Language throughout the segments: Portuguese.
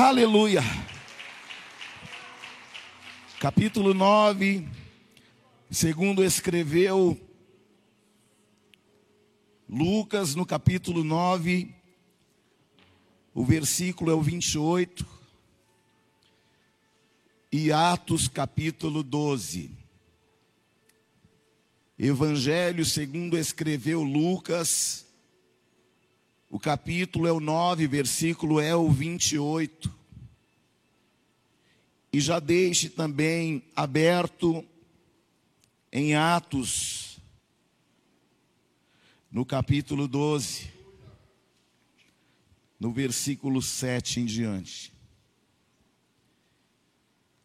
Aleluia. Capítulo 9, segundo escreveu Lucas, no capítulo 9, o versículo é o 28, e Atos, capítulo 12. Evangelho segundo escreveu Lucas, o capítulo é o 9, versículo é o 28. E já deixe também aberto em Atos, no capítulo 12, no versículo 7 em diante.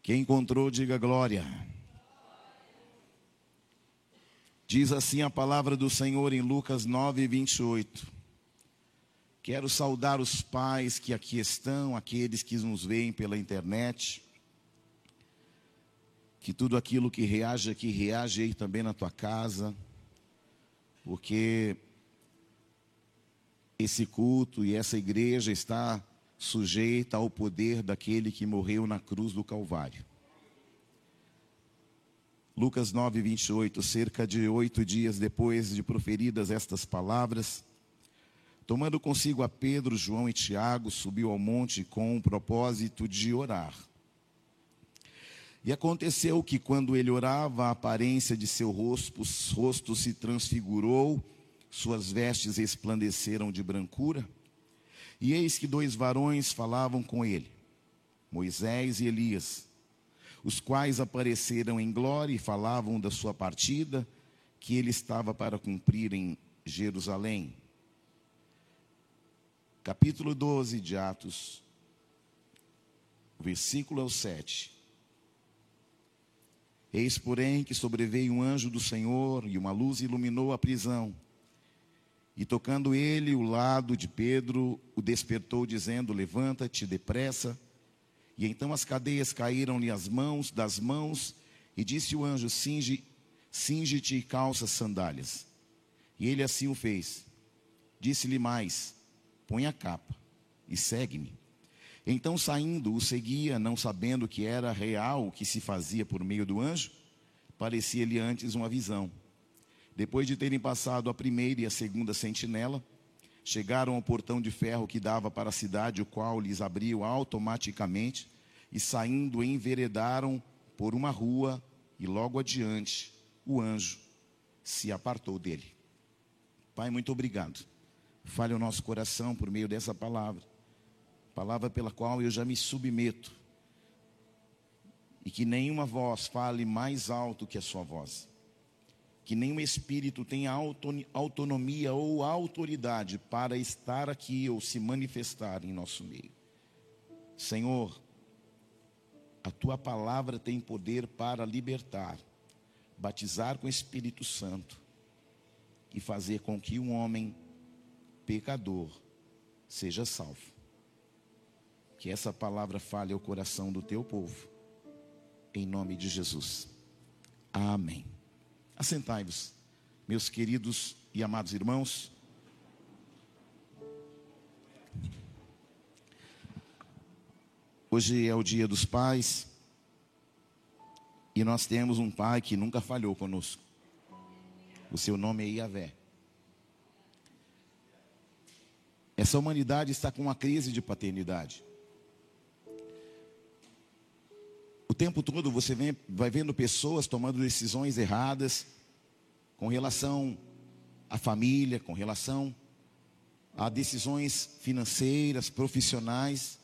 Quem encontrou, diga glória. Diz assim a palavra do Senhor em Lucas 9, 28. Quero saudar os pais que aqui estão, aqueles que nos veem pela internet. Que tudo aquilo que reage aqui, reage aí também na tua casa. Porque esse culto e essa igreja está sujeita ao poder daquele que morreu na cruz do Calvário. Lucas 9, 28, cerca de oito dias depois de proferidas estas palavras, Tomando consigo a Pedro, João e Tiago, subiu ao monte com o propósito de orar. E aconteceu que, quando ele orava, a aparência de seu rosto, rosto se transfigurou, suas vestes resplandeceram de brancura. E eis que dois varões falavam com ele, Moisés e Elias, os quais apareceram em glória e falavam da sua partida, que ele estava para cumprir em Jerusalém capítulo 12 de Atos, versículo é o 7. Eis, porém, que sobreveio um anjo do Senhor e uma luz iluminou a prisão. E tocando ele o lado de Pedro, o despertou, dizendo: Levanta-te depressa. E então as cadeias caíram-lhe as mãos, das mãos, e disse o anjo: Singe, singe-te e calça sandálias. E ele assim o fez. Disse-lhe mais: põe a capa e segue-me. Então, saindo, o seguia, não sabendo que era real o que se fazia por meio do anjo, parecia-lhe antes uma visão. Depois de terem passado a primeira e a segunda sentinela, chegaram ao portão de ferro que dava para a cidade, o qual lhes abriu automaticamente, e saindo, enveredaram por uma rua, e logo adiante o anjo se apartou dele. Pai, muito obrigado Fale o nosso coração por meio dessa palavra. Palavra pela qual eu já me submeto. E que nenhuma voz fale mais alto que a sua voz. Que nenhum espírito tenha autonomia ou autoridade para estar aqui ou se manifestar em nosso meio. Senhor, a tua palavra tem poder para libertar, batizar com o Espírito Santo e fazer com que um homem pecador seja salvo. Que essa palavra fale ao coração do teu povo, em nome de Jesus. Amém. Assentai-vos, meus queridos e amados irmãos. Hoje é o dia dos pais. E nós temos um pai que nunca falhou conosco. O seu nome é Iavé. Essa humanidade está com uma crise de paternidade. O tempo todo você vem, vai vendo pessoas tomando decisões erradas com relação à família, com relação a decisões financeiras, profissionais,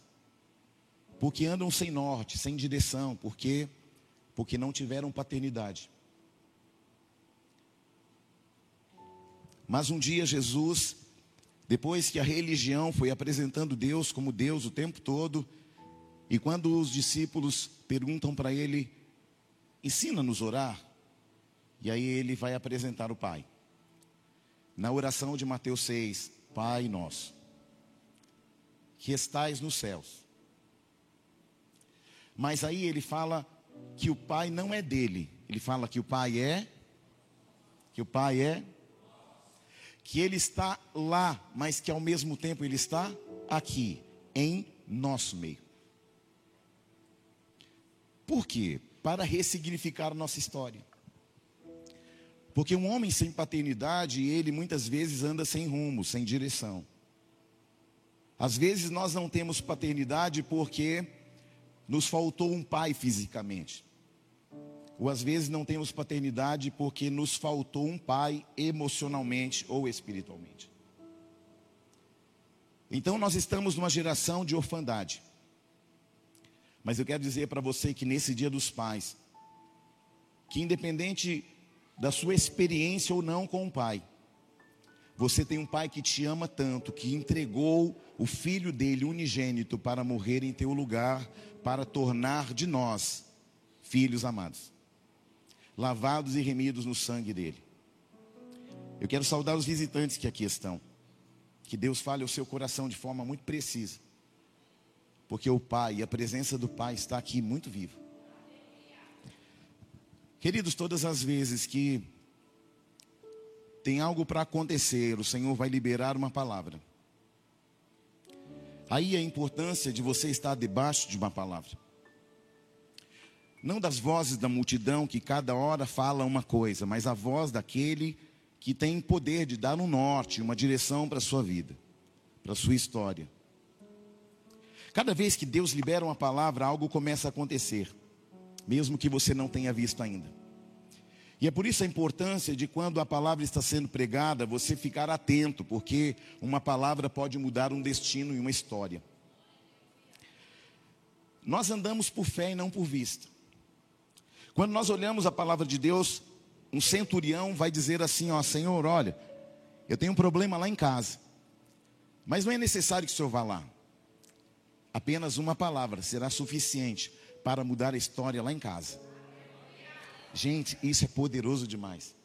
porque andam sem norte, sem direção, porque porque não tiveram paternidade. Mas um dia Jesus depois que a religião foi apresentando Deus como Deus o tempo todo, e quando os discípulos perguntam para ele, ensina-nos a orar, e aí ele vai apresentar o Pai. Na oração de Mateus 6, Pai nosso, que estais nos céus. Mas aí ele fala que o Pai não é dele, ele fala que o Pai é, que o Pai é que Ele está lá, mas que ao mesmo tempo Ele está aqui, em nosso meio. Por quê? Para ressignificar nossa história. Porque um homem sem paternidade, ele muitas vezes anda sem rumo, sem direção. Às vezes nós não temos paternidade porque nos faltou um pai fisicamente. Ou às vezes não temos paternidade porque nos faltou um pai emocionalmente ou espiritualmente. Então nós estamos numa geração de orfandade. Mas eu quero dizer para você que nesse dia dos pais, que independente da sua experiência ou não com o pai, você tem um pai que te ama tanto, que entregou o filho dele unigênito para morrer em teu lugar, para tornar de nós filhos amados, lavados e remidos no sangue dele. Eu quero saudar os visitantes que aqui estão. Que Deus fale ao seu coração de forma muito precisa. Porque o Pai a presença do Pai está aqui muito vivo. Queridos, todas as vezes que tem algo para acontecer, o Senhor vai liberar uma palavra. Aí a importância de você estar debaixo de uma palavra. Não das vozes da multidão que cada hora fala uma coisa, mas a voz daquele que tem poder de dar um norte, uma direção para a sua vida, para a sua história. Cada vez que Deus libera uma palavra, algo começa a acontecer, mesmo que você não tenha visto ainda. E é por isso a importância de quando a palavra está sendo pregada, você ficar atento, porque uma palavra pode mudar um destino e uma história. Nós andamos por fé e não por vista. Quando nós olhamos a palavra de Deus, um centurião vai dizer assim: Ó Senhor, olha, eu tenho um problema lá em casa, mas não é necessário que o Senhor vá lá. Apenas uma palavra será suficiente para mudar a história lá em casa. Gente, isso é poderoso demais.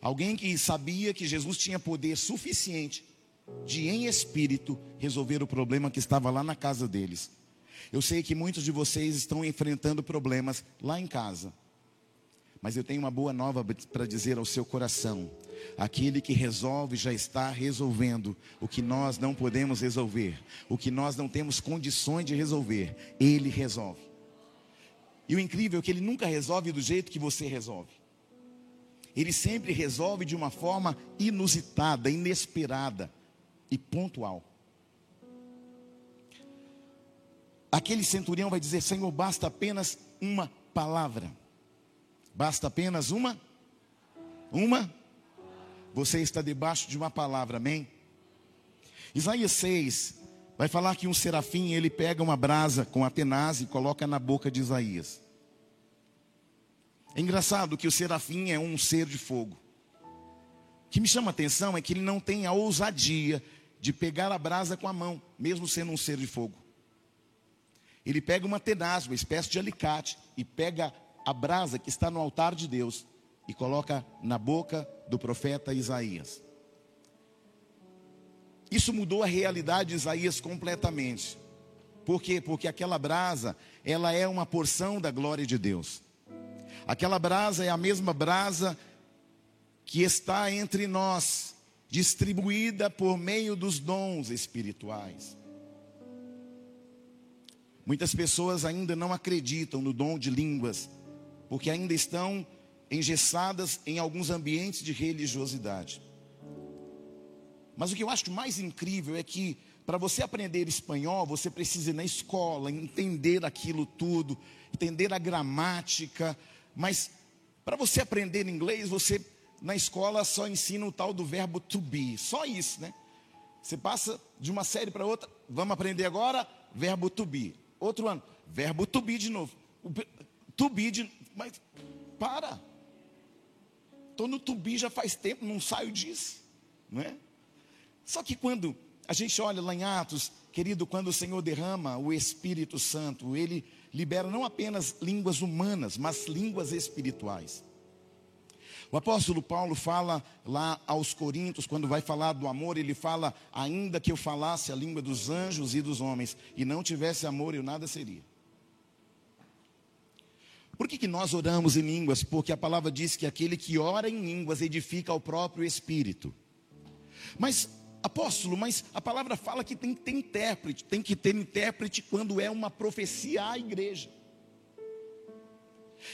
Alguém que sabia que Jesus tinha poder suficiente de, em espírito, resolver o problema que estava lá na casa deles. Eu sei que muitos de vocês estão enfrentando problemas lá em casa. Mas eu tenho uma boa nova para dizer ao seu coração. Aquele que resolve já está resolvendo o que nós não podemos resolver, o que nós não temos condições de resolver, ele resolve. E o incrível é que ele nunca resolve do jeito que você resolve. Ele sempre resolve de uma forma inusitada, inesperada e pontual. Aquele centurião vai dizer: Senhor, basta apenas uma palavra. Basta apenas uma? Uma? Você está debaixo de uma palavra, amém? Isaías 6 vai falar que um serafim ele pega uma brasa com a e coloca na boca de Isaías. É engraçado que o serafim é um ser de fogo. O que me chama a atenção é que ele não tem a ousadia de pegar a brasa com a mão, mesmo sendo um ser de fogo. Ele pega uma tenaz, uma espécie de alicate, e pega a brasa que está no altar de Deus e coloca na boca do profeta Isaías. Isso mudou a realidade de Isaías completamente. Por quê? Porque aquela brasa, ela é uma porção da glória de Deus. Aquela brasa é a mesma brasa que está entre nós, distribuída por meio dos dons espirituais. Muitas pessoas ainda não acreditam no dom de línguas, porque ainda estão engessadas em alguns ambientes de religiosidade. Mas o que eu acho mais incrível é que para você aprender espanhol, você precisa ir na escola, entender aquilo tudo, entender a gramática, mas para você aprender inglês, você na escola só ensina o tal do verbo to be, só isso, né? Você passa de uma série para outra, vamos aprender agora verbo to be. Outro ano, verbo to be de novo. To be de mas para. Estou no tubi já faz tempo, não saio disso. Não é? Só que quando a gente olha lá em Atos, querido, quando o Senhor derrama o Espírito Santo, ele libera não apenas línguas humanas, mas línguas espirituais. O apóstolo Paulo fala lá aos Coríntios, quando vai falar do amor, ele fala: ainda que eu falasse a língua dos anjos e dos homens, e não tivesse amor, eu nada seria. Por que, que nós oramos em línguas? Porque a palavra diz que aquele que ora em línguas edifica o próprio espírito. Mas, apóstolo, mas a palavra fala que tem que ter intérprete, tem que ter intérprete quando é uma profecia à igreja.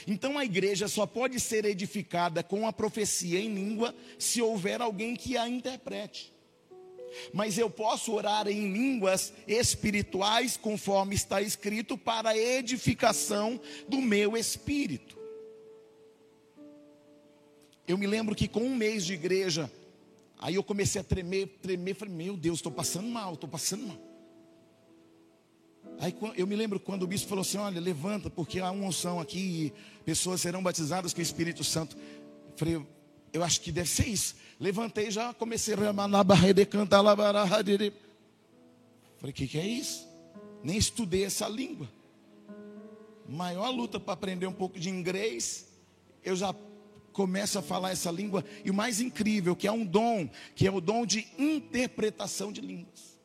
Então a igreja só pode ser edificada com a profecia em língua se houver alguém que a interprete. Mas eu posso orar em línguas espirituais, conforme está escrito, para edificação do meu espírito. Eu me lembro que com um mês de igreja, aí eu comecei a tremer, tremer, falei, meu Deus, estou passando mal, estou passando mal. Aí eu me lembro quando o bispo falou assim: olha, levanta, porque há uma unção aqui e pessoas serão batizadas com o Espírito Santo. Eu falei, eu acho que deve ser isso. Levantei já comecei a cantar Falei, o que, que é isso? Nem estudei essa língua. Maior luta para aprender um pouco de inglês. Eu já começo a falar essa língua. E o mais incrível, que é um dom, que é o dom de interpretação de línguas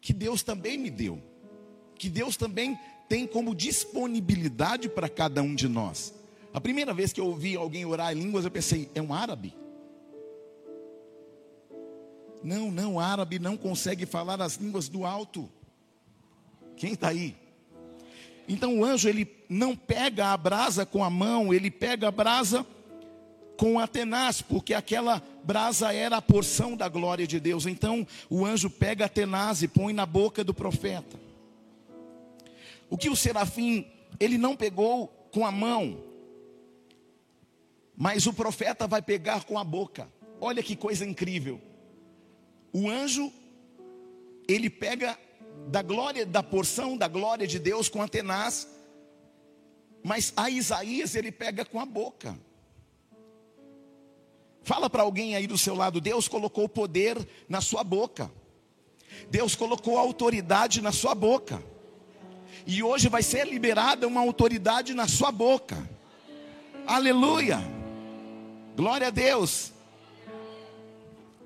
que Deus também me deu, que Deus também tem como disponibilidade para cada um de nós. A primeira vez que eu ouvi alguém orar em línguas, eu pensei, é um árabe? Não, não, árabe não consegue falar as línguas do alto. Quem está aí? Então o anjo ele não pega a brasa com a mão, ele pega a brasa com a tenaz, porque aquela brasa era a porção da glória de Deus. Então o anjo pega a tenaz e põe na boca do profeta. O que o serafim, ele não pegou com a mão, mas o profeta vai pegar com a boca. Olha que coisa incrível. O anjo, ele pega da glória, da porção da glória de Deus com a tenaz, mas a Isaías ele pega com a boca. Fala para alguém aí do seu lado: Deus colocou poder na sua boca, Deus colocou autoridade na sua boca, e hoje vai ser liberada uma autoridade na sua boca. Aleluia, glória a Deus.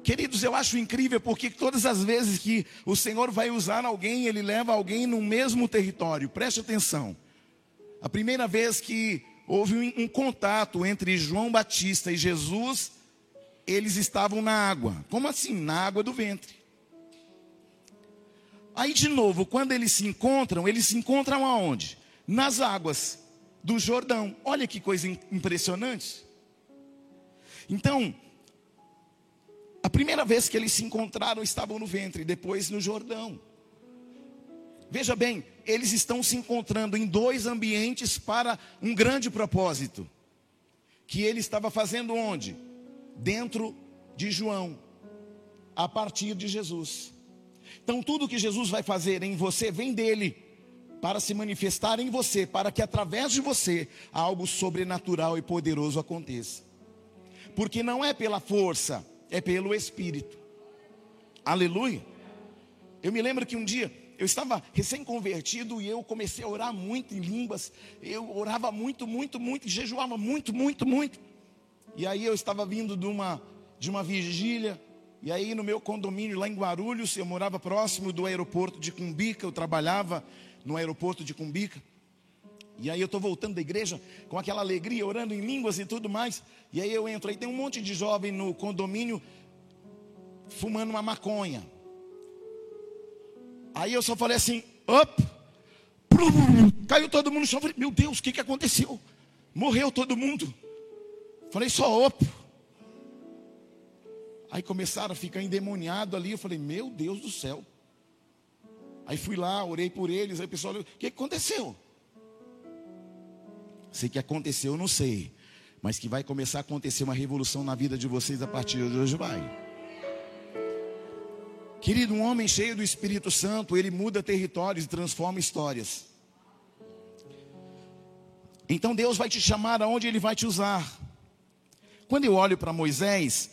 Queridos, eu acho incrível porque todas as vezes que o Senhor vai usar alguém, Ele leva alguém no mesmo território. Preste atenção. A primeira vez que houve um, um contato entre João Batista e Jesus, eles estavam na água. Como assim? Na água do ventre. Aí, de novo, quando eles se encontram, eles se encontram aonde? Nas águas do Jordão. Olha que coisa impressionante. Então, a primeira vez que eles se encontraram estavam no ventre, depois no Jordão. Veja bem, eles estão se encontrando em dois ambientes para um grande propósito. Que ele estava fazendo onde? Dentro de João, a partir de Jesus. Então, tudo que Jesus vai fazer em você vem dele, para se manifestar em você, para que através de você algo sobrenatural e poderoso aconteça. Porque não é pela força, é pelo Espírito. Aleluia. Eu me lembro que um dia eu estava recém-convertido e eu comecei a orar muito em línguas. Eu orava muito, muito, muito, jejuava muito, muito, muito. E aí eu estava vindo de uma, de uma vigília, e aí no meu condomínio lá em Guarulhos, eu morava próximo do aeroporto de Cumbica, eu trabalhava no aeroporto de Cumbica. E aí eu estou voltando da igreja com aquela alegria, orando em línguas e tudo mais. E aí eu entro, aí tem um monte de jovem no condomínio fumando uma maconha. Aí eu só falei assim, op, caiu todo mundo no chão. Falei, meu Deus, o que, que aconteceu? Morreu todo mundo. Falei, só opo. Aí começaram a ficar endemoniado ali. Eu falei, meu Deus do céu. Aí fui lá, orei por eles. Aí o pessoal, o que aconteceu? Sei que aconteceu, eu não sei. Mas que vai começar a acontecer uma revolução na vida de vocês a partir de hoje, vai. Querido, um homem cheio do Espírito Santo, ele muda territórios e transforma histórias. Então Deus vai te chamar aonde Ele vai te usar. Quando eu olho para Moisés,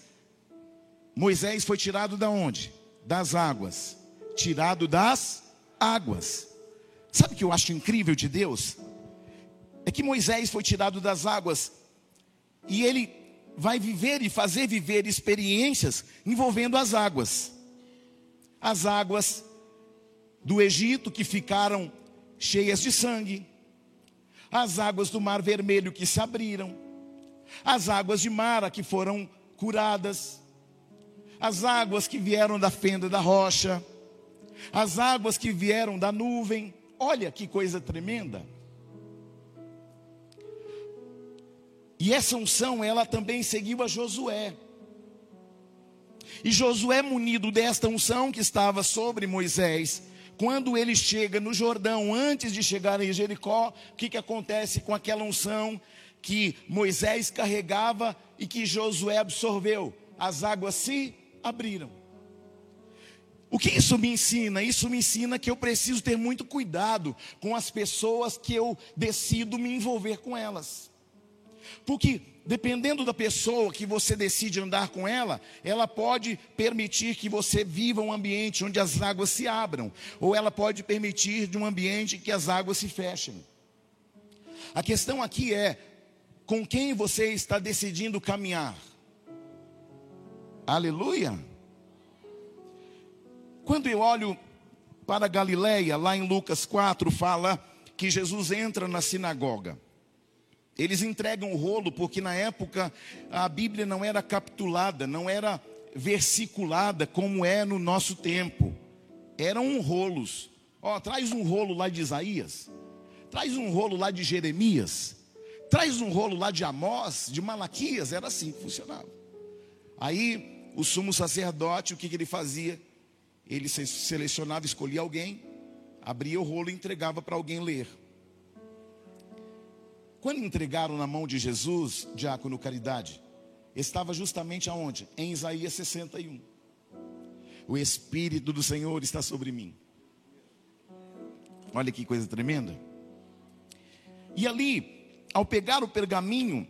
Moisés foi tirado da onde? Das águas. Tirado das águas. Sabe o que eu acho incrível de Deus? É que Moisés foi tirado das águas e ele vai viver e fazer viver experiências envolvendo as águas. As águas do Egito que ficaram cheias de sangue, as águas do Mar Vermelho que se abriram, as águas de Mara que foram curadas, as águas que vieram da fenda da rocha, as águas que vieram da nuvem. Olha que coisa tremenda. E essa unção, ela também seguiu a Josué. E Josué, munido desta unção que estava sobre Moisés, quando ele chega no Jordão, antes de chegar em Jericó, o que, que acontece com aquela unção que Moisés carregava e que Josué absorveu? As águas se abriram. O que isso me ensina? Isso me ensina que eu preciso ter muito cuidado com as pessoas que eu decido me envolver com elas. Porque dependendo da pessoa que você decide andar com ela, ela pode permitir que você viva um ambiente onde as águas se abram, ou ela pode permitir de um ambiente que as águas se fechem. A questão aqui é com quem você está decidindo caminhar. Aleluia. Quando eu olho para Galileia, lá em Lucas 4, fala que Jesus entra na sinagoga. Eles entregam o rolo porque na época a Bíblia não era capitulada, não era versiculada como é no nosso tempo. Eram rolos. Ó, traz um rolo lá de Isaías. Traz um rolo lá de Jeremias. Traz um rolo lá de Amós, de Malaquias. Era assim que funcionava. Aí o sumo sacerdote, o que, que ele fazia? Ele selecionava, escolhia alguém, abria o rolo e entregava para alguém ler. Quando entregaram na mão de Jesus, diácono Caridade, estava justamente aonde? Em Isaías 61. O Espírito do Senhor está sobre mim. Olha que coisa tremenda. E ali, ao pegar o pergaminho,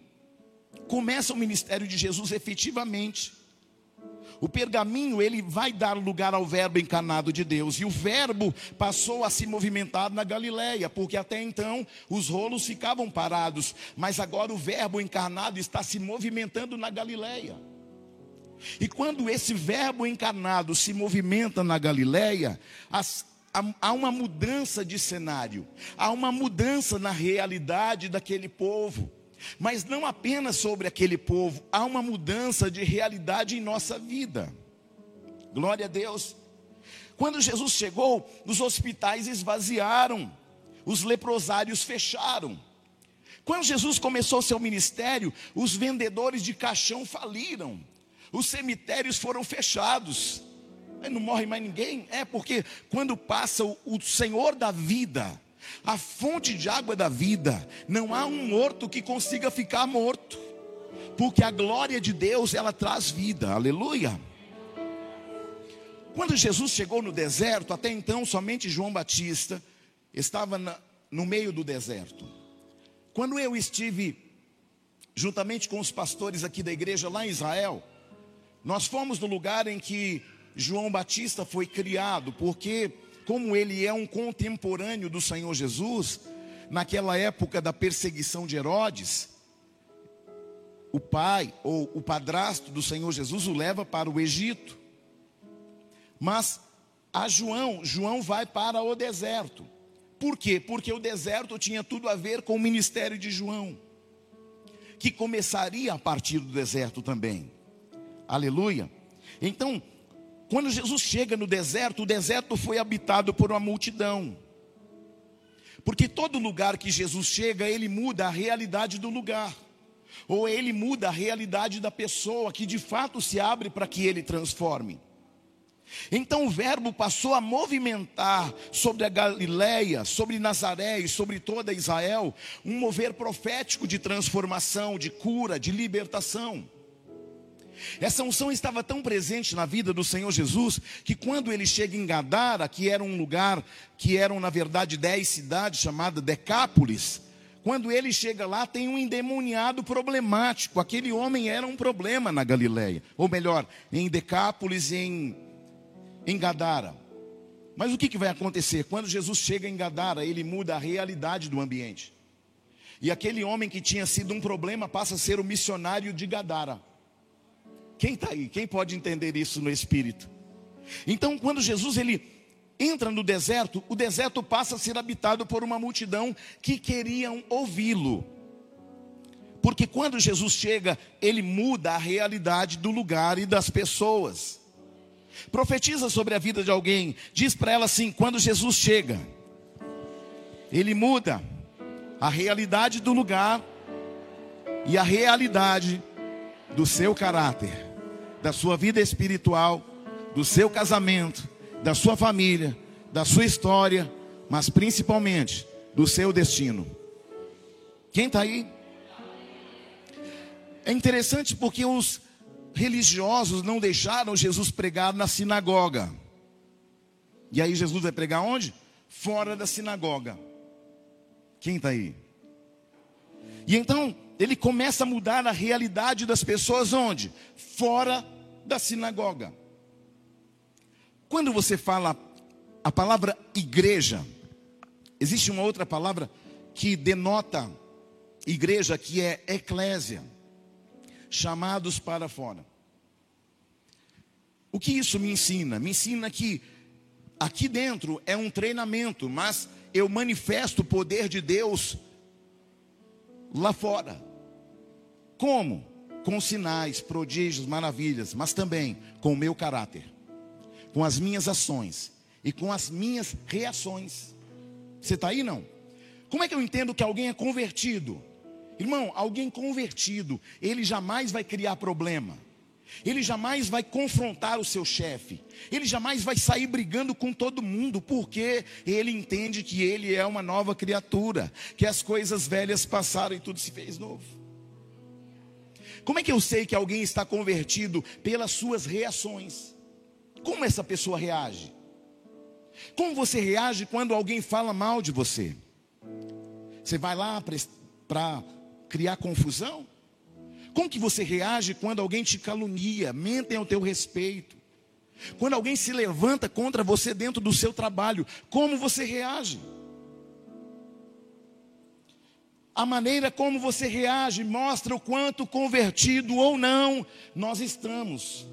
começa o ministério de Jesus efetivamente. O pergaminho, ele vai dar lugar ao verbo encarnado de Deus. E o verbo passou a se movimentar na Galileia, porque até então os rolos ficavam parados, mas agora o verbo encarnado está se movimentando na Galileia. E quando esse verbo encarnado se movimenta na Galileia, as, há uma mudança de cenário, há uma mudança na realidade daquele povo. Mas não apenas sobre aquele povo, há uma mudança de realidade em nossa vida. Glória a Deus. Quando Jesus chegou, os hospitais esvaziaram, os leprosários fecharam. Quando Jesus começou seu ministério, os vendedores de caixão faliram, os cemitérios foram fechados. Não morre mais ninguém? É porque quando passa o, o Senhor da vida, a fonte de água da vida. Não há um morto que consiga ficar morto, porque a glória de Deus ela traz vida. Aleluia. Quando Jesus chegou no deserto, até então somente João Batista estava na, no meio do deserto. Quando eu estive juntamente com os pastores aqui da igreja lá em Israel, nós fomos no lugar em que João Batista foi criado, porque como ele é um contemporâneo do Senhor Jesus, naquela época da perseguição de Herodes, o pai ou o padrasto do Senhor Jesus o leva para o Egito. Mas a João, João vai para o deserto. Por quê? Porque o deserto tinha tudo a ver com o ministério de João, que começaria a partir do deserto também. Aleluia. Então, quando Jesus chega no deserto, o deserto foi habitado por uma multidão. Porque todo lugar que Jesus chega, ele muda a realidade do lugar. Ou ele muda a realidade da pessoa que de fato se abre para que ele transforme. Então o verbo passou a movimentar sobre a Galileia, sobre Nazaré e sobre toda Israel, um mover profético de transformação, de cura, de libertação. Essa unção estava tão presente na vida do Senhor Jesus que quando ele chega em Gadara, que era um lugar que eram na verdade dez cidades chamada Decápolis, quando ele chega lá tem um endemoniado problemático. Aquele homem era um problema na Galileia, ou melhor, em Decápolis, em em Gadara. Mas o que, que vai acontecer? Quando Jesus chega em Gadara, ele muda a realidade do ambiente. E aquele homem que tinha sido um problema passa a ser o missionário de Gadara. Quem está aí? Quem pode entender isso no espírito? Então, quando Jesus ele entra no deserto, o deserto passa a ser habitado por uma multidão que queriam ouvi-lo. Porque quando Jesus chega, ele muda a realidade do lugar e das pessoas. Profetiza sobre a vida de alguém, diz para ela assim: quando Jesus chega, ele muda a realidade do lugar e a realidade do seu caráter, da sua vida espiritual, do seu casamento, da sua família, da sua história, mas principalmente do seu destino. Quem está aí? É interessante porque os religiosos não deixaram Jesus pregar na sinagoga. E aí Jesus vai pregar onde? Fora da sinagoga. Quem está aí? E então ele começa a mudar a realidade das pessoas onde? Fora da sinagoga. Quando você fala a palavra igreja, existe uma outra palavra que denota igreja, que é eclésia, chamados para fora. O que isso me ensina? Me ensina que aqui dentro é um treinamento, mas eu manifesto o poder de Deus lá fora. Como? Com sinais, prodígios, maravilhas, mas também com o meu caráter, com as minhas ações e com as minhas reações. Você está aí não? Como é que eu entendo que alguém é convertido? Irmão, alguém convertido, ele jamais vai criar problema. Ele jamais vai confrontar o seu chefe. Ele jamais vai sair brigando com todo mundo, porque ele entende que ele é uma nova criatura, que as coisas velhas passaram e tudo se fez novo. Como é que eu sei que alguém está convertido pelas suas reações? Como essa pessoa reage? Como você reage quando alguém fala mal de você? Você vai lá para criar confusão? Como que você reage quando alguém te calunia, mentem ao teu respeito? Quando alguém se levanta contra você dentro do seu trabalho, como você reage? A maneira como você reage mostra o quanto convertido ou não nós estamos.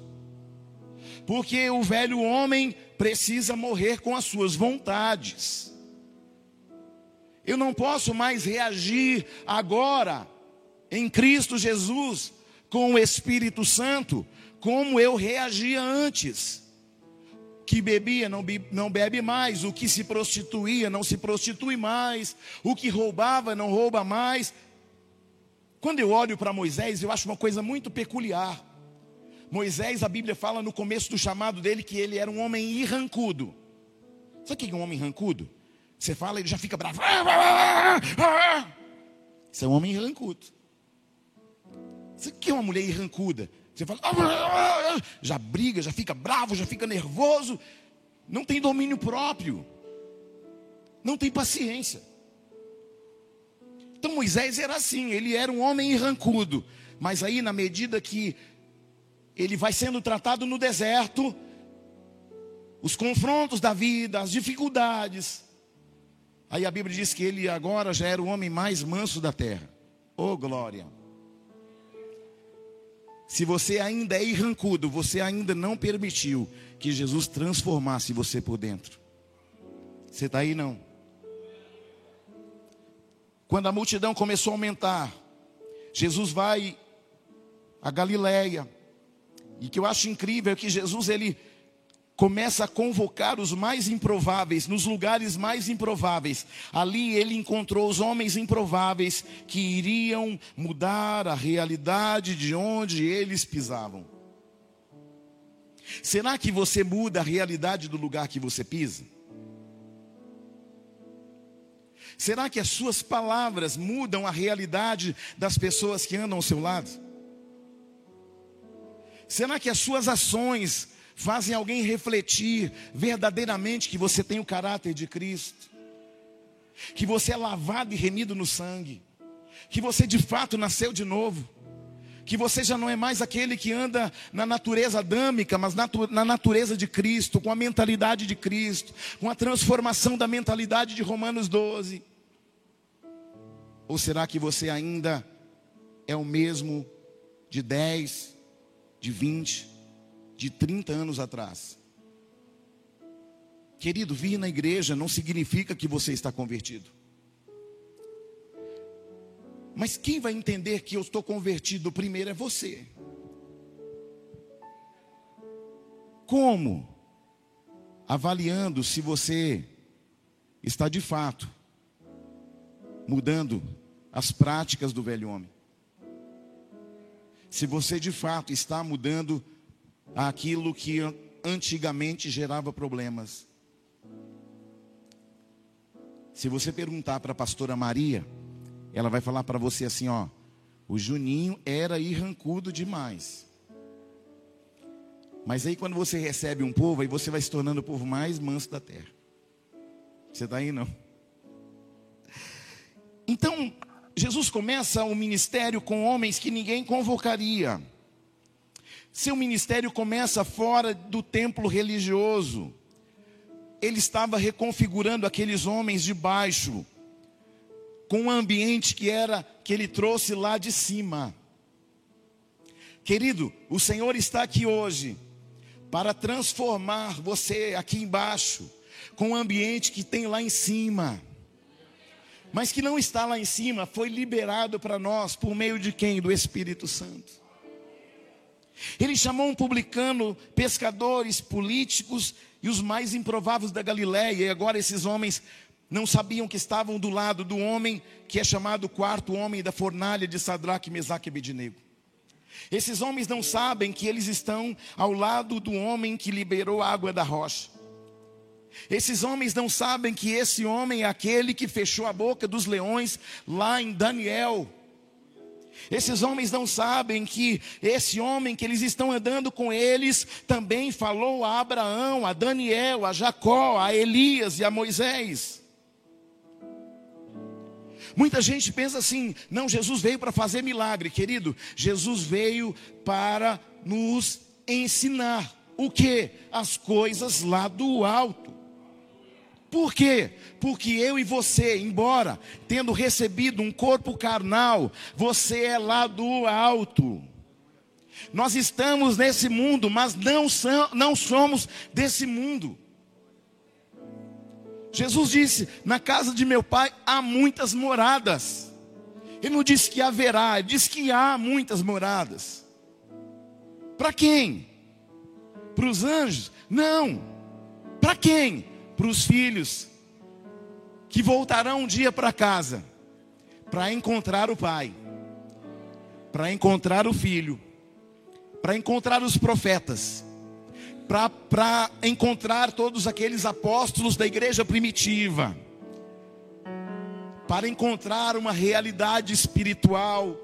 Porque o velho homem precisa morrer com as suas vontades. Eu não posso mais reagir agora em Cristo Jesus com o Espírito Santo como eu reagia antes que bebia não, não bebe mais, o que se prostituía não se prostitui mais, o que roubava não rouba mais. Quando eu olho para Moisés, eu acho uma coisa muito peculiar. Moisés, a Bíblia fala no começo do chamado dele que ele era um homem irrancudo. Sabe o que é um homem rancudo? Você fala, ele já fica bravo. Isso é um homem irrancudo. Sabe o que é uma mulher irrancuda? Você fala, ah, ah, ah", já briga, já fica bravo, já fica nervoso, não tem domínio próprio, não tem paciência. Então Moisés era assim, ele era um homem irrancudo, mas aí na medida que ele vai sendo tratado no deserto, os confrontos da vida, as dificuldades, aí a Bíblia diz que ele agora já era o homem mais manso da terra. Oh glória! Se você ainda é irrancudo, você ainda não permitiu que Jesus transformasse você por dentro. Você está aí não? Quando a multidão começou a aumentar, Jesus vai a Galiléia. E que eu acho incrível é que Jesus ele começa a convocar os mais improváveis, nos lugares mais improváveis. Ali ele encontrou os homens improváveis que iriam mudar a realidade de onde eles pisavam. Será que você muda a realidade do lugar que você pisa? Será que as suas palavras mudam a realidade das pessoas que andam ao seu lado? Será que as suas ações fazem alguém refletir verdadeiramente que você tem o caráter de Cristo, que você é lavado e remido no sangue, que você de fato nasceu de novo, que você já não é mais aquele que anda na natureza adâmica, mas na natureza de Cristo, com a mentalidade de Cristo, com a transformação da mentalidade de Romanos 12. Ou será que você ainda é o mesmo de 10, de 20, de 30 anos atrás. Querido, vir na igreja não significa que você está convertido. Mas quem vai entender que eu estou convertido primeiro é você. Como? Avaliando se você está de fato mudando as práticas do velho homem. se você de fato está mudando aquilo que antigamente gerava problemas. Se você perguntar para a pastora Maria, ela vai falar para você assim, ó, o Juninho era irrancudo demais. Mas aí quando você recebe um povo, aí você vai se tornando o povo mais manso da terra. Você está aí não? Então, Jesus começa o ministério com homens que ninguém convocaria. Seu ministério começa fora do templo religioso. Ele estava reconfigurando aqueles homens de baixo, com um ambiente que era que ele trouxe lá de cima. Querido, o Senhor está aqui hoje para transformar você aqui embaixo com o ambiente que tem lá em cima. Mas que não está lá em cima, foi liberado para nós por meio de quem? Do Espírito Santo. Ele chamou um publicano, pescadores, políticos e os mais improváveis da Galiléia. E agora esses homens não sabiam que estavam do lado do homem que é chamado quarto homem da fornalha de Sadraque, Mesaque e Abednego. Esses homens não sabem que eles estão ao lado do homem que liberou a água da rocha. Esses homens não sabem que esse homem é aquele que fechou a boca dos leões lá em Daniel. Esses homens não sabem que esse homem que eles estão andando com eles também falou a Abraão, a Daniel, a Jacó, a Elias e a Moisés. Muita gente pensa assim: não, Jesus veio para fazer milagre, querido. Jesus veio para nos ensinar o que? As coisas lá do alto. Por quê? Porque eu e você, embora tendo recebido um corpo carnal, você é lá do alto. Nós estamos nesse mundo, mas não, não somos desse mundo. Jesus disse: Na casa de meu pai há muitas moradas. Ele não disse que haverá, ele disse que há muitas moradas. Para quem? Para os anjos? Não. Para quem? Para os filhos que voltarão um dia para casa para encontrar o pai, para encontrar o filho, para encontrar os profetas, para encontrar todos aqueles apóstolos da igreja primitiva, para encontrar uma realidade espiritual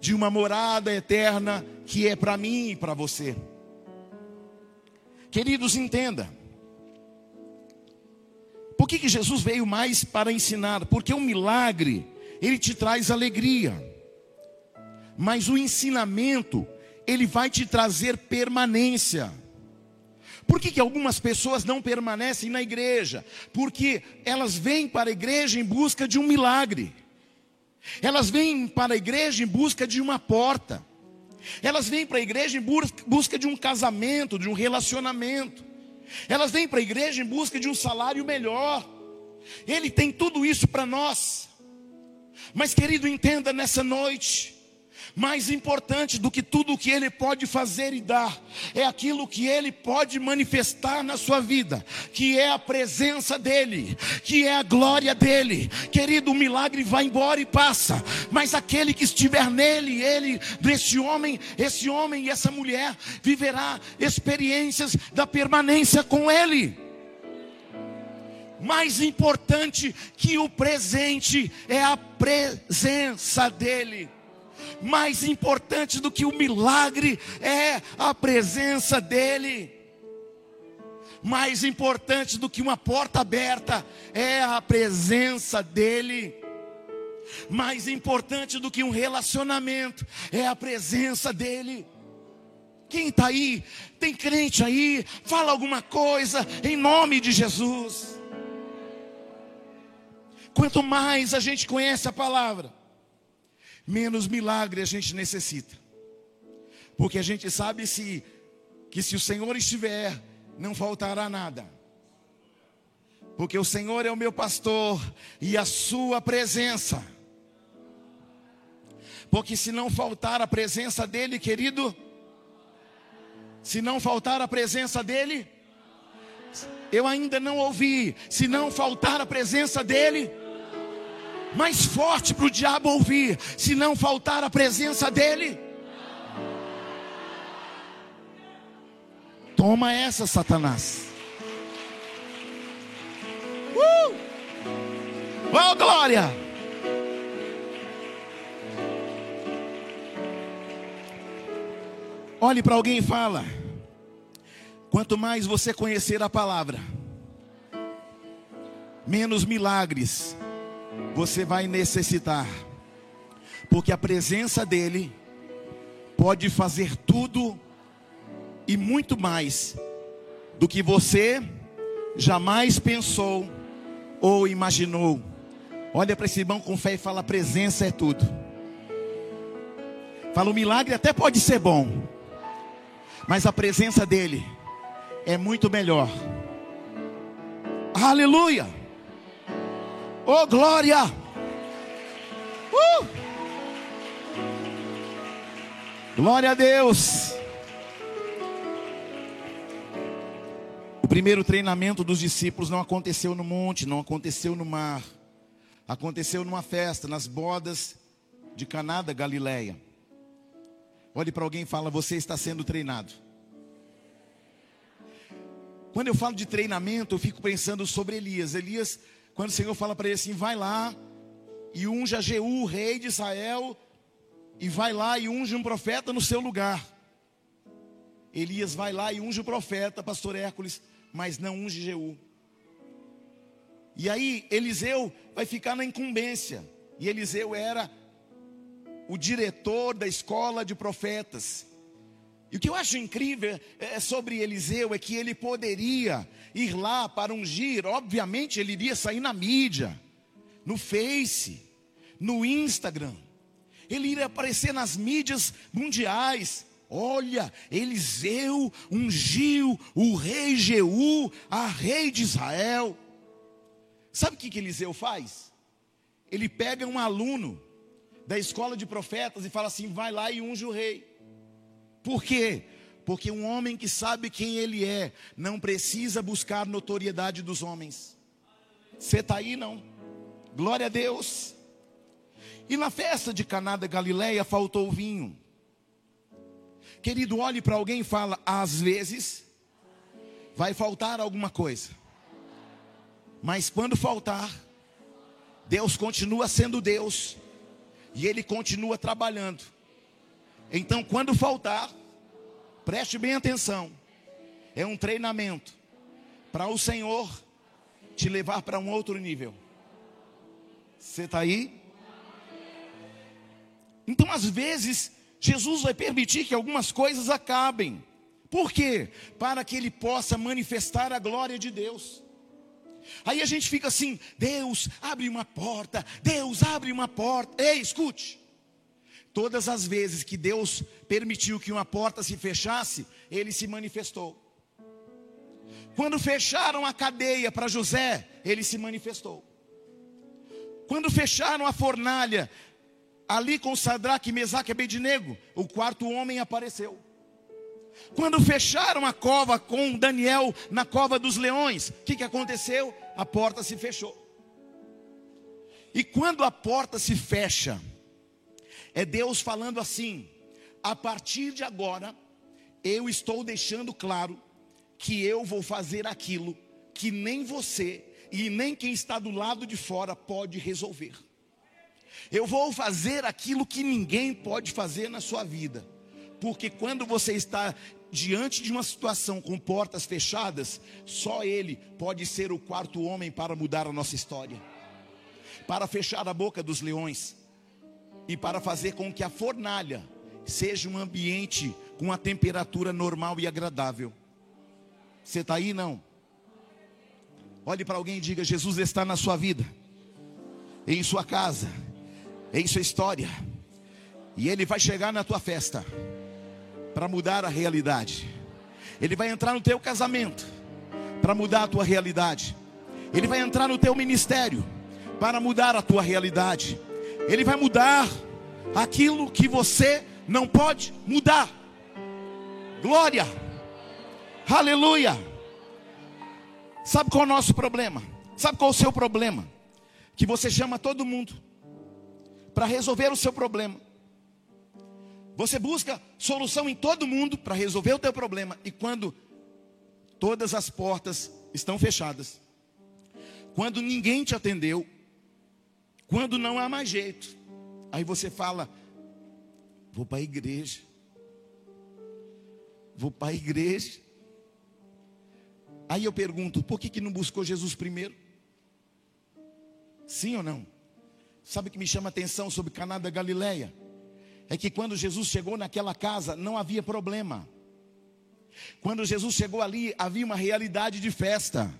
de uma morada eterna que é para mim e para você. Queridos, entenda. Por que, que Jesus veio mais para ensinar? Porque o milagre, ele te traz alegria. Mas o ensinamento, ele vai te trazer permanência. Por que, que algumas pessoas não permanecem na igreja? Porque elas vêm para a igreja em busca de um milagre. Elas vêm para a igreja em busca de uma porta. Elas vêm para a igreja em busca de um casamento, de um relacionamento. Elas vêm para a igreja em busca de um salário melhor. Ele tem tudo isso para nós. Mas, querido, entenda nessa noite mais importante do que tudo o que Ele pode fazer e dar, é aquilo que Ele pode manifestar na sua vida, que é a presença dEle, que é a glória dEle. Querido, o milagre vai embora e passa, mas aquele que estiver nele, Ele, desse homem, esse homem e essa mulher, viverá experiências da permanência com Ele mais importante que o presente é a presença dEle mais importante do que o milagre é a presença dEle. Mais importante do que uma porta aberta é a presença dEle. Mais importante do que um relacionamento é a presença dEle. Quem está aí? Tem crente aí? Fala alguma coisa em nome de Jesus. Quanto mais a gente conhece a palavra, menos milagre a gente necessita. Porque a gente sabe se que se o Senhor estiver, não faltará nada. Porque o Senhor é o meu pastor e a sua presença. Porque se não faltar a presença dele, querido, se não faltar a presença dele, eu ainda não ouvi. Se não faltar a presença dele, mais forte para o diabo ouvir, se não faltar a presença dele. Toma essa, Satanás. Uh! Oh, glória! Olhe para alguém e fala: quanto mais você conhecer a palavra, menos milagres você vai necessitar, porque a presença dEle pode fazer tudo e muito mais do que você jamais pensou ou imaginou. Olha para esse irmão com fé e fala: presença é tudo. Fala, o milagre até pode ser bom, mas a presença dele é muito melhor. Aleluia! Oh glória! Uh! Glória a Deus! O primeiro treinamento dos discípulos não aconteceu no monte, não aconteceu no mar. Aconteceu numa festa, nas bodas de Caná da Galileia. Olhe para alguém e fala: Você está sendo treinado. Quando eu falo de treinamento, eu fico pensando sobre Elias. Elias, quando o Senhor fala para ele assim: Vai lá e unja Jeú, rei de Israel, e vai lá e unge um profeta no seu lugar. Elias vai lá e unge o profeta, pastor Hércules, mas não unge Jeú. E aí Eliseu vai ficar na incumbência. E Eliseu era o diretor da escola de profetas. E o que eu acho incrível é sobre Eliseu é que ele poderia ir lá para ungir, obviamente ele iria sair na mídia, no Face, no Instagram. Ele iria aparecer nas mídias mundiais. Olha, Eliseu ungiu o rei Jeú, a rei de Israel. Sabe o que, que Eliseu faz? Ele pega um aluno da escola de profetas e fala assim: vai lá e unge o rei. Por quê? Porque um homem que sabe quem ele é, não precisa buscar notoriedade dos homens. Você está aí, não? Glória a Deus. E na festa de Caná da Galileia faltou vinho. Querido, olhe para alguém e fala: às vezes vai faltar alguma coisa. Mas quando faltar, Deus continua sendo Deus e Ele continua trabalhando. Então, quando faltar, preste bem atenção. É um treinamento para o Senhor te levar para um outro nível. Você está aí? Então, às vezes, Jesus vai permitir que algumas coisas acabem. Por quê? Para que Ele possa manifestar a glória de Deus. Aí a gente fica assim: Deus abre uma porta, Deus abre uma porta. Ei, escute. Todas as vezes que Deus permitiu que uma porta se fechasse, ele se manifestou. Quando fecharam a cadeia para José, ele se manifestou. Quando fecharam a fornalha, ali com Sadraque, Mesaque e Abednego, o quarto homem apareceu. Quando fecharam a cova com Daniel na cova dos leões, o que, que aconteceu? A porta se fechou. E quando a porta se fecha, é Deus falando assim: a partir de agora, eu estou deixando claro que eu vou fazer aquilo que nem você e nem quem está do lado de fora pode resolver. Eu vou fazer aquilo que ninguém pode fazer na sua vida. Porque quando você está diante de uma situação com portas fechadas, só Ele pode ser o quarto homem para mudar a nossa história, para fechar a boca dos leões e para fazer com que a fornalha seja um ambiente com a temperatura normal e agradável. Você está aí? Não. Olhe para alguém e diga: Jesus está na sua vida, em sua casa, em sua história, e Ele vai chegar na tua festa para mudar a realidade. Ele vai entrar no teu casamento para mudar a tua realidade. Ele vai entrar no teu ministério para mudar a tua realidade. Ele vai mudar aquilo que você não pode mudar. Glória. Aleluia. Sabe qual é o nosso problema? Sabe qual é o seu problema? Que você chama todo mundo para resolver o seu problema. Você busca solução em todo mundo para resolver o teu problema. E quando todas as portas estão fechadas, quando ninguém te atendeu, quando não há mais jeito, aí você fala: vou para a igreja, vou para a igreja. Aí eu pergunto: por que, que não buscou Jesus primeiro? Sim ou não? Sabe o que me chama a atenção sobre Caná da Galileia? É que quando Jesus chegou naquela casa, não havia problema. Quando Jesus chegou ali, havia uma realidade de festa.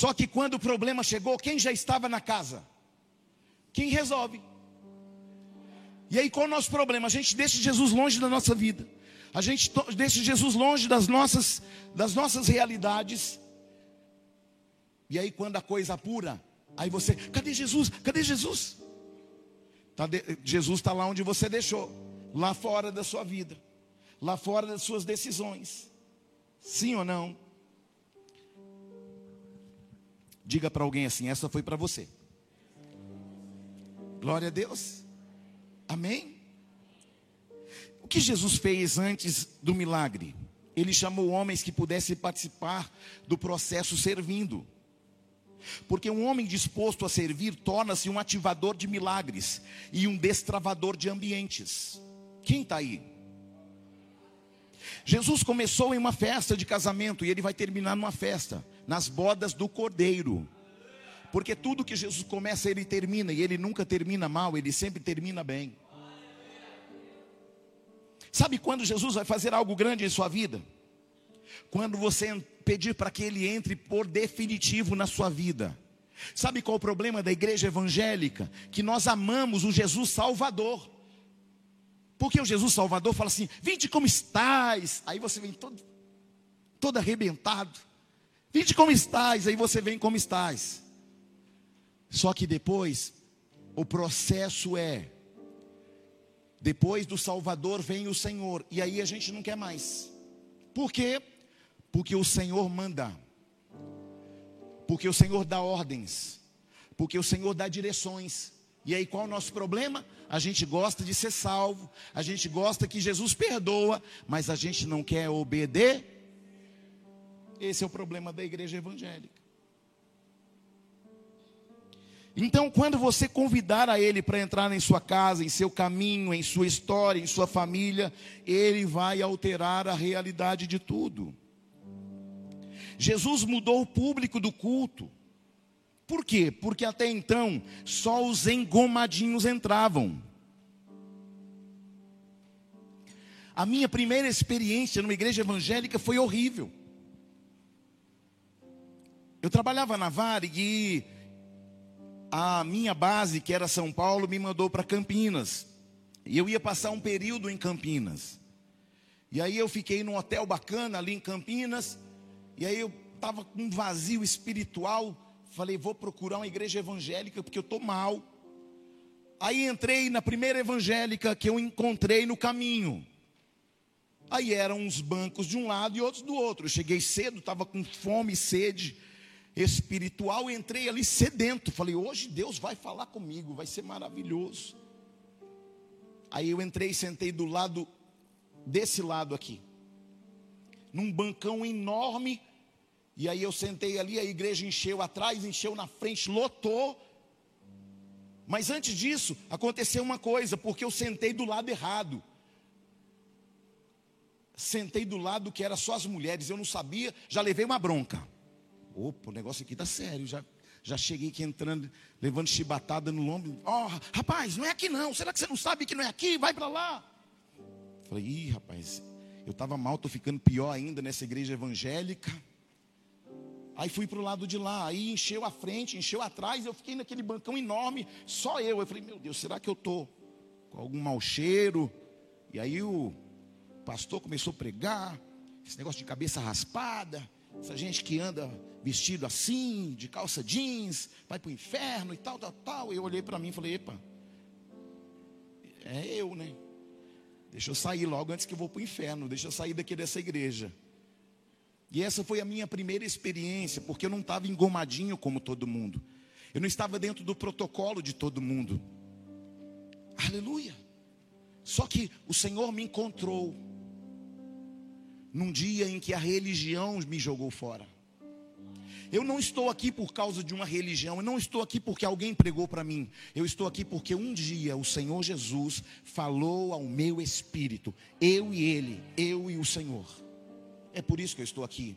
Só que quando o problema chegou, quem já estava na casa? Quem resolve? E aí, qual é o nosso problema? A gente deixa Jesus longe da nossa vida. A gente deixa Jesus longe das nossas, das nossas realidades. E aí, quando a coisa apura, aí você, cadê Jesus? Cadê Jesus? Tá de, Jesus está lá onde você deixou, lá fora da sua vida lá fora das suas decisões. Sim ou não? Diga para alguém assim: essa foi para você. Glória a Deus. Amém? O que Jesus fez antes do milagre? Ele chamou homens que pudessem participar do processo servindo. Porque um homem disposto a servir torna-se um ativador de milagres e um destravador de ambientes. Quem está aí? Jesus começou em uma festa de casamento e ele vai terminar numa festa, nas bodas do cordeiro. Porque tudo que Jesus começa, ele termina, e ele nunca termina mal, ele sempre termina bem. Sabe quando Jesus vai fazer algo grande em sua vida? Quando você pedir para que ele entre por definitivo na sua vida. Sabe qual o problema da igreja evangélica? Que nós amamos o Jesus Salvador. Porque o Jesus Salvador fala assim: Vinde como estás. Aí você vem todo, todo arrebentado. Vinde como estás. Aí você vem como estás. Só que depois, o processo é: depois do Salvador vem o Senhor. E aí a gente não quer mais. Por quê? Porque o Senhor manda. Porque o Senhor dá ordens. Porque o Senhor dá direções. E aí qual é o nosso problema? A gente gosta de ser salvo, a gente gosta que Jesus perdoa, mas a gente não quer obedecer. Esse é o problema da igreja evangélica. Então, quando você convidar a Ele para entrar em sua casa, em seu caminho, em sua história, em sua família, Ele vai alterar a realidade de tudo. Jesus mudou o público do culto. Por quê? Porque até então só os engomadinhos entravam. A minha primeira experiência numa igreja evangélica foi horrível. Eu trabalhava na Varig e a minha base, que era São Paulo, me mandou para Campinas. E eu ia passar um período em Campinas. E aí eu fiquei num hotel bacana ali em Campinas. E aí eu estava com um vazio espiritual Falei, vou procurar uma igreja evangélica porque eu estou mal. Aí entrei na primeira evangélica que eu encontrei no caminho. Aí eram uns bancos de um lado e outros do outro. Eu cheguei cedo, estava com fome e sede espiritual, entrei ali sedento. Falei, hoje Deus vai falar comigo, vai ser maravilhoso. Aí eu entrei e sentei do lado, desse lado aqui, num bancão enorme e aí eu sentei ali, a igreja encheu atrás, encheu na frente, lotou. Mas antes disso, aconteceu uma coisa, porque eu sentei do lado errado. Sentei do lado que era só as mulheres, eu não sabia, já levei uma bronca. Opa, o negócio aqui tá sério, já, já cheguei aqui entrando, levando chibatada no lombo. Ó, oh, rapaz, não é aqui não, será que você não sabe que não é aqui? Vai para lá. Falei, ih, rapaz, eu estava mal, estou ficando pior ainda nessa igreja evangélica. Aí fui para o lado de lá, aí encheu a frente, encheu atrás, eu fiquei naquele bancão enorme, só eu. Eu falei, meu Deus, será que eu estou com algum mau cheiro? E aí o pastor começou a pregar, esse negócio de cabeça raspada, essa gente que anda vestido assim, de calça jeans, vai para o inferno e tal, tal, tal. Eu olhei para mim e falei, epa, é eu, né? Deixa eu sair logo antes que eu vou para o inferno, deixa eu sair daqui dessa igreja. E essa foi a minha primeira experiência, porque eu não estava engomadinho como todo mundo. Eu não estava dentro do protocolo de todo mundo. Aleluia. Só que o Senhor me encontrou. Num dia em que a religião me jogou fora. Eu não estou aqui por causa de uma religião, eu não estou aqui porque alguém pregou para mim. Eu estou aqui porque um dia o Senhor Jesus falou ao meu espírito, eu e ele, eu e o Senhor. É por isso que eu estou aqui.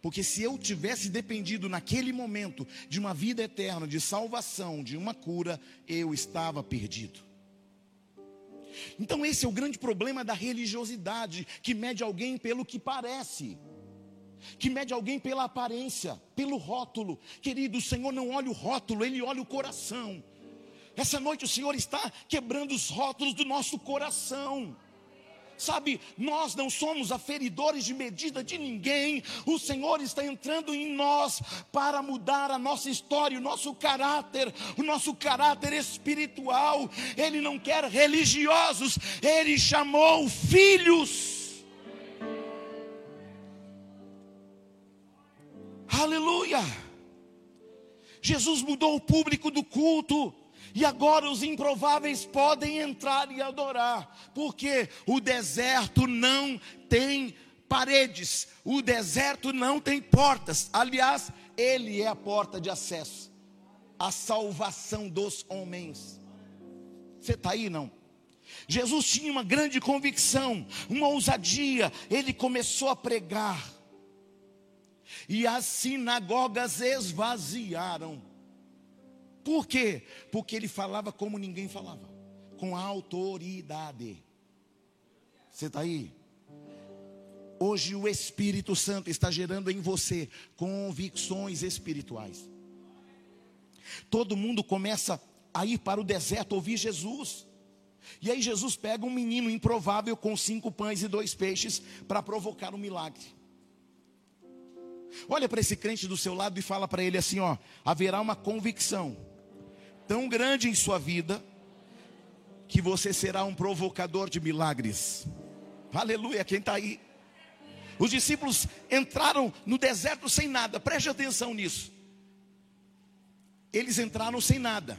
Porque se eu tivesse dependido naquele momento de uma vida eterna, de salvação, de uma cura, eu estava perdido. Então, esse é o grande problema da religiosidade, que mede alguém pelo que parece que mede alguém pela aparência, pelo rótulo. Querido, o Senhor não olha o rótulo, Ele olha o coração. Essa noite o Senhor está quebrando os rótulos do nosso coração. Sabe, nós não somos aferidores de medida de ninguém. O Senhor está entrando em nós para mudar a nossa história, o nosso caráter, o nosso caráter espiritual. Ele não quer religiosos, ele chamou filhos. Aleluia! Jesus mudou o público do culto. E agora os improváveis podem entrar e adorar, porque o deserto não tem paredes, o deserto não tem portas. Aliás, ele é a porta de acesso à salvação dos homens. Você está aí, não? Jesus tinha uma grande convicção, uma ousadia, ele começou a pregar e as sinagogas esvaziaram. Por quê? Porque ele falava como ninguém falava, com autoridade. Você está aí? Hoje o Espírito Santo está gerando em você convicções espirituais. Todo mundo começa a ir para o deserto ouvir Jesus. E aí Jesus pega um menino improvável com cinco pães e dois peixes para provocar um milagre. Olha para esse crente do seu lado e fala para ele assim: ó, haverá uma convicção tão grande em sua vida que você será um provocador de milagres. Aleluia, quem está aí? Os discípulos entraram no deserto sem nada, preste atenção nisso. Eles entraram sem nada.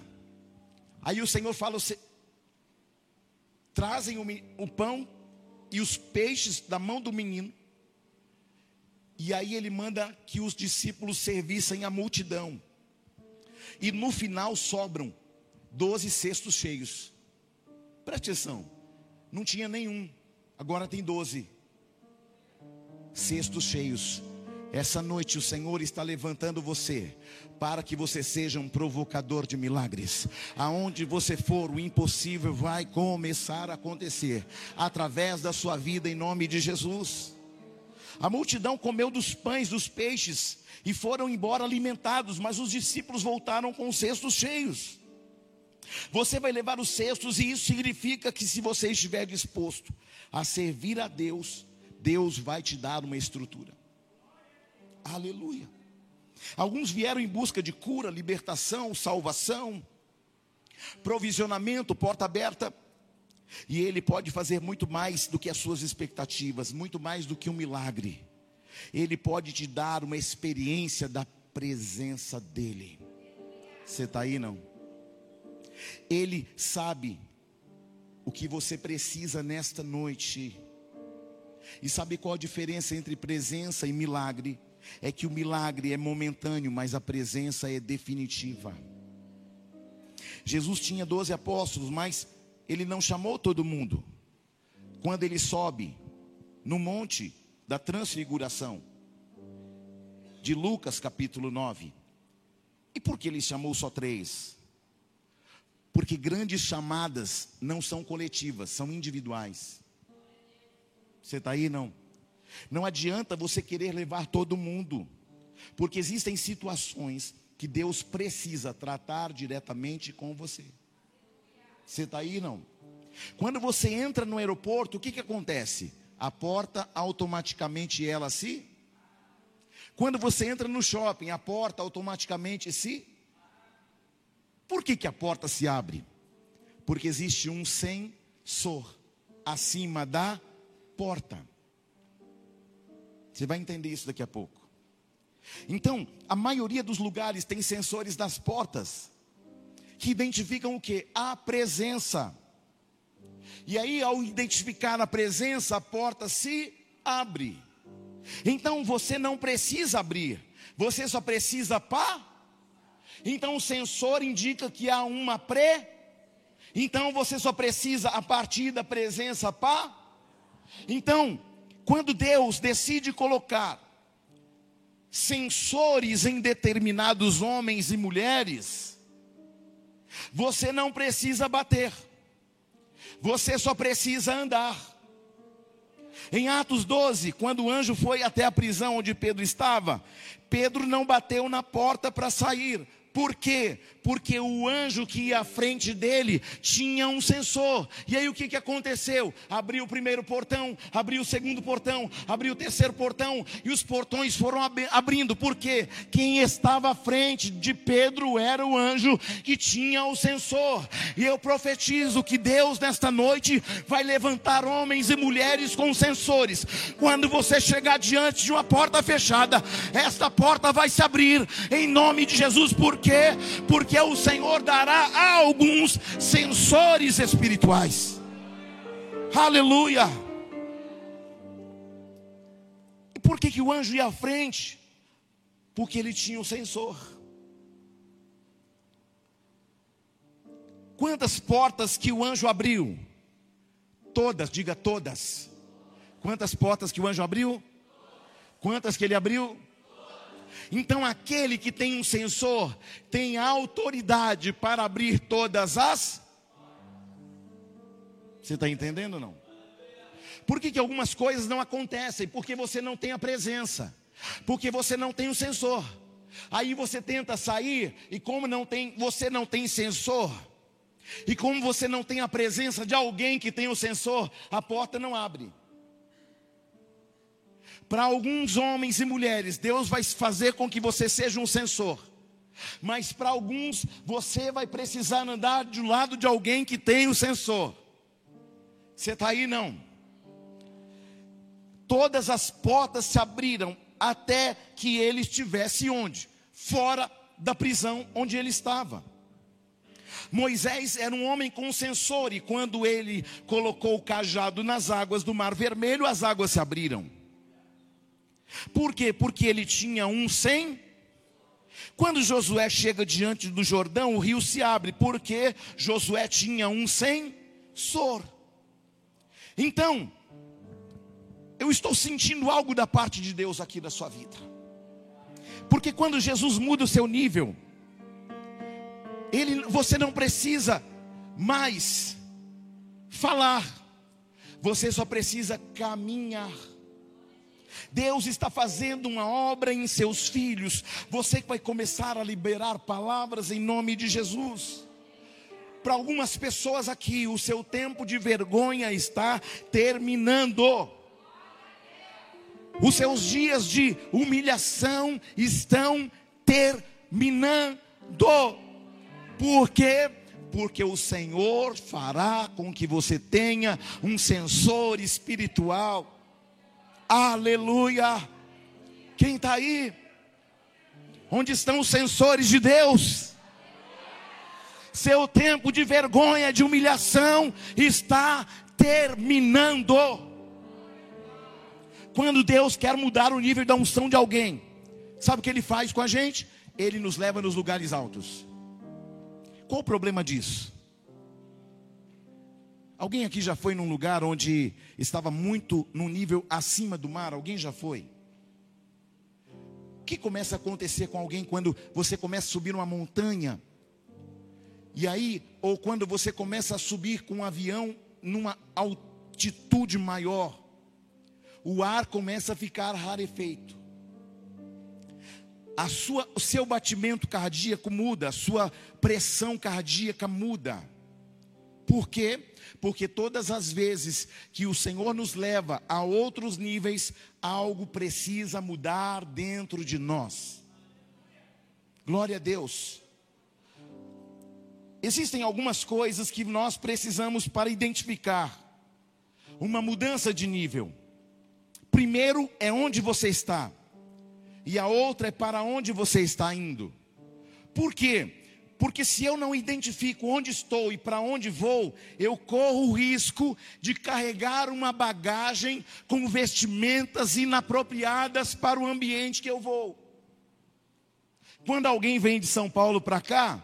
Aí o Senhor fala: trazem o, o pão e os peixes da mão do menino. E aí ele manda que os discípulos servissem a multidão. E no final sobram doze cestos cheios. Preste atenção. Não tinha nenhum. Agora tem doze cestos cheios. Essa noite o Senhor está levantando você para que você seja um provocador de milagres. Aonde você for, o impossível vai começar a acontecer através da sua vida em nome de Jesus. A multidão comeu dos pães, dos peixes e foram embora alimentados, mas os discípulos voltaram com os cestos cheios. Você vai levar os cestos, e isso significa que se você estiver disposto a servir a Deus, Deus vai te dar uma estrutura. Aleluia. Alguns vieram em busca de cura, libertação, salvação, provisionamento, porta aberta. E Ele pode fazer muito mais do que as suas expectativas, muito mais do que um milagre. Ele pode te dar uma experiência da presença dEle. Você está aí não? Ele sabe o que você precisa nesta noite. E sabe qual a diferença entre presença e milagre? É que o milagre é momentâneo, mas a presença é definitiva. Jesus tinha doze apóstolos, mas ele não chamou todo mundo. Quando ele sobe no monte da transfiguração, de Lucas capítulo 9. E por que ele chamou só três? Porque grandes chamadas não são coletivas, são individuais. Você está aí, não? Não adianta você querer levar todo mundo, porque existem situações que Deus precisa tratar diretamente com você. Você está aí não? Quando você entra no aeroporto, o que, que acontece? A porta automaticamente ela se. Quando você entra no shopping, a porta automaticamente se. Por que, que a porta se abre? Porque existe um sensor acima da porta. Você vai entender isso daqui a pouco. Então, a maioria dos lugares tem sensores nas portas que identificam o que? A presença. E aí, ao identificar a presença, a porta se abre. Então você não precisa abrir, você só precisa pá. Então o sensor indica que há uma pré. Então você só precisa a partir da presença pá. Então, quando Deus decide colocar sensores em determinados homens e mulheres, você não precisa bater, você só precisa andar. Em Atos 12, quando o anjo foi até a prisão onde Pedro estava, Pedro não bateu na porta para sair, por quê? Porque o anjo que ia à frente dele tinha um sensor. E aí o que, que aconteceu? Abriu o primeiro portão, abriu o segundo portão, abriu o terceiro portão, e os portões foram ab abrindo. Por quê? Quem estava à frente de Pedro era o anjo que tinha o sensor. E eu profetizo que Deus nesta noite vai levantar homens e mulheres com sensores. Quando você chegar diante de uma porta fechada, esta porta vai se abrir em nome de Jesus. Por quê? Porque o Senhor dará a alguns sensores espirituais. Aleluia. E por que, que o anjo ia à frente? Porque ele tinha um sensor. Quantas portas que o anjo abriu? Todas, diga todas. Quantas portas que o anjo abriu? Quantas que ele abriu? Então, aquele que tem um sensor tem autoridade para abrir todas as. Você está entendendo ou não? Por que, que algumas coisas não acontecem? Porque você não tem a presença, porque você não tem o sensor. Aí você tenta sair e como não tem, você não tem sensor, e como você não tem a presença de alguém que tem o sensor, a porta não abre. Para alguns homens e mulheres, Deus vai fazer com que você seja um sensor. Mas para alguns, você vai precisar andar do lado de alguém que tem o sensor. Você está aí não? Todas as portas se abriram até que ele estivesse onde? Fora da prisão onde ele estava. Moisés era um homem com sensor, e quando ele colocou o cajado nas águas do Mar Vermelho, as águas se abriram. Por quê? Porque ele tinha um sem. Quando Josué chega diante do Jordão, o rio se abre, porque Josué tinha um sensor. Então, eu estou sentindo algo da parte de Deus aqui na sua vida. Porque quando Jesus muda o seu nível, ele, você não precisa mais falar, você só precisa caminhar. Deus está fazendo uma obra em seus filhos. Você vai começar a liberar palavras em nome de Jesus. Para algumas pessoas aqui, o seu tempo de vergonha está terminando. Os seus dias de humilhação estão terminando. Por quê? Porque o Senhor fará com que você tenha um sensor espiritual Aleluia. Quem está aí? Onde estão os sensores de Deus? Seu tempo de vergonha, de humilhação está terminando. Quando Deus quer mudar o nível da unção de alguém, sabe o que Ele faz com a gente? Ele nos leva nos lugares altos. Qual o problema disso? Alguém aqui já foi num lugar onde estava muito num nível acima do mar? Alguém já foi? O que começa a acontecer com alguém quando você começa a subir uma montanha? E aí, ou quando você começa a subir com um avião numa altitude maior, o ar começa a ficar rarefeito. A sua, o seu batimento cardíaco muda, a sua pressão cardíaca muda. Por quê? porque todas as vezes que o Senhor nos leva a outros níveis, algo precisa mudar dentro de nós. Glória a Deus. Existem algumas coisas que nós precisamos para identificar uma mudança de nível. Primeiro é onde você está, e a outra é para onde você está indo. Por quê? Porque se eu não identifico onde estou e para onde vou, eu corro o risco de carregar uma bagagem com vestimentas inapropriadas para o ambiente que eu vou. Quando alguém vem de São Paulo para cá,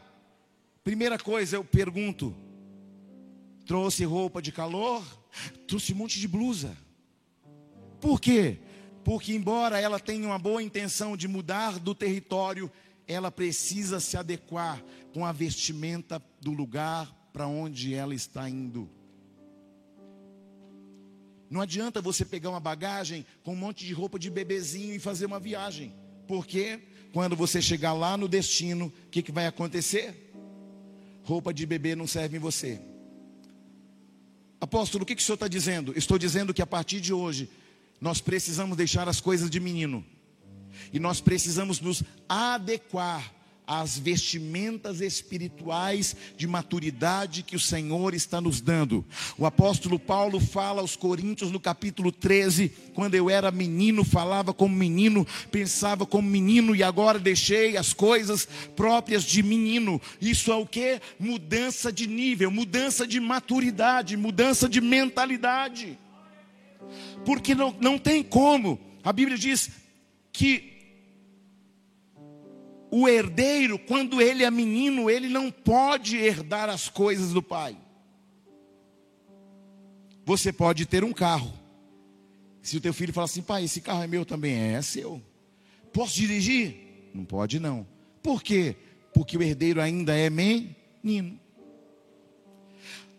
primeira coisa eu pergunto: trouxe roupa de calor? Trouxe um monte de blusa. Por quê? Porque, embora ela tenha uma boa intenção de mudar do território, ela precisa se adequar com a vestimenta do lugar para onde ela está indo. Não adianta você pegar uma bagagem com um monte de roupa de bebezinho e fazer uma viagem, porque quando você chegar lá no destino, o que, que vai acontecer? Roupa de bebê não serve em você. Apóstolo, o que, que o senhor está dizendo? Estou dizendo que a partir de hoje, nós precisamos deixar as coisas de menino. E nós precisamos nos adequar às vestimentas espirituais de maturidade que o Senhor está nos dando. O apóstolo Paulo fala aos Coríntios no capítulo 13: quando eu era menino, falava como menino, pensava como menino, e agora deixei as coisas próprias de menino. Isso é o que? Mudança de nível, mudança de maturidade, mudança de mentalidade. Porque não, não tem como, a Bíblia diz que o herdeiro, quando ele é menino, ele não pode herdar as coisas do pai. Você pode ter um carro. Se o teu filho falar assim, pai, esse carro é meu também, é, é seu. Posso dirigir? Não pode não. Por quê? Porque o herdeiro ainda é menino.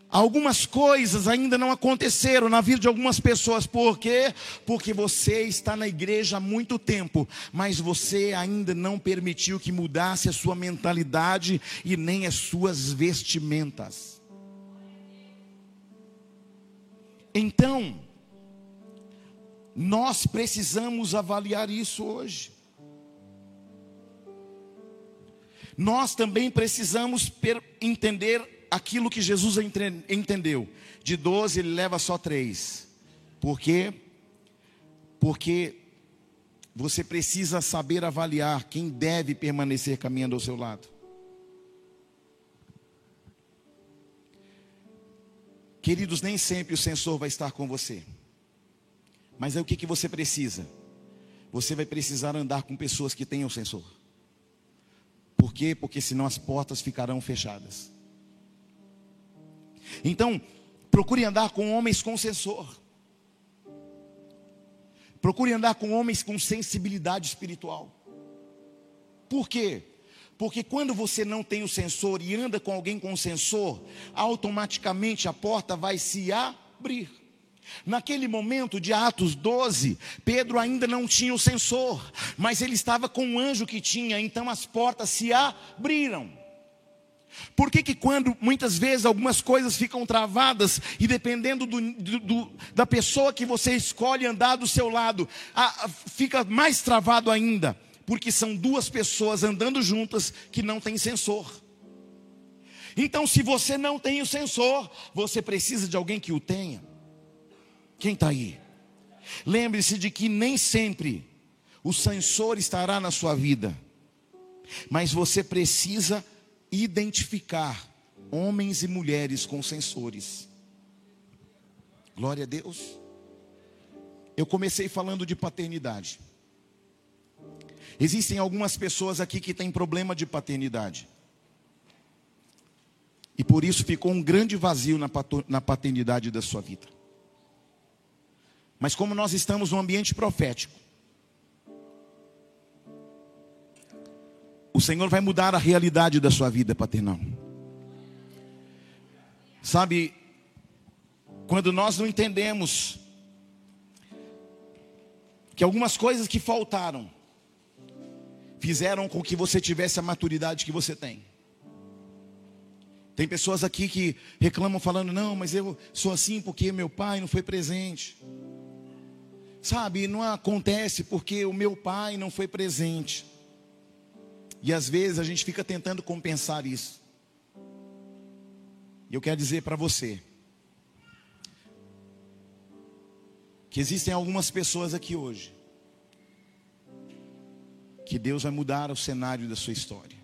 Algumas coisas ainda não aconteceram na vida de algumas pessoas, por quê? Porque você está na igreja há muito tempo, mas você ainda não permitiu que mudasse a sua mentalidade e nem as suas vestimentas. Então, nós precisamos avaliar isso hoje. Nós também precisamos entender aquilo que Jesus entendeu. De 12 ele leva só três. Por quê? Porque você precisa saber avaliar quem deve permanecer caminhando ao seu lado. Queridos, nem sempre o censor vai estar com você. Mas é o que, que você precisa? Você vai precisar andar com pessoas que tenham censor. Por quê? Porque senão as portas ficarão fechadas. Então, procure andar com homens com sensor. Procure andar com homens com sensibilidade espiritual. Por quê? Porque quando você não tem o sensor e anda com alguém com sensor, automaticamente a porta vai se abrir. Naquele momento de Atos 12, Pedro ainda não tinha o sensor, mas ele estava com um anjo que tinha, então as portas se abriram. Por que, que quando muitas vezes algumas coisas ficam travadas e dependendo do, do, da pessoa que você escolhe andar do seu lado, a, a, fica mais travado ainda? Porque são duas pessoas andando juntas que não têm sensor. Então, se você não tem o sensor, você precisa de alguém que o tenha. Quem está aí? Lembre-se de que nem sempre o sensor estará na sua vida, mas você precisa identificar homens e mulheres com sensores. Glória a Deus. Eu comecei falando de paternidade. Existem algumas pessoas aqui que têm problema de paternidade. E por isso ficou um grande vazio na paternidade da sua vida. Mas como nós estamos num ambiente profético, o Senhor vai mudar a realidade da sua vida paternal. Sabe, quando nós não entendemos que algumas coisas que faltaram fizeram com que você tivesse a maturidade que você tem. Tem pessoas aqui que reclamam falando: "Não, mas eu sou assim porque meu pai não foi presente". Sabe, não acontece porque o meu pai não foi presente. E às vezes a gente fica tentando compensar isso. E eu quero dizer para você que existem algumas pessoas aqui hoje que Deus vai mudar o cenário da sua história.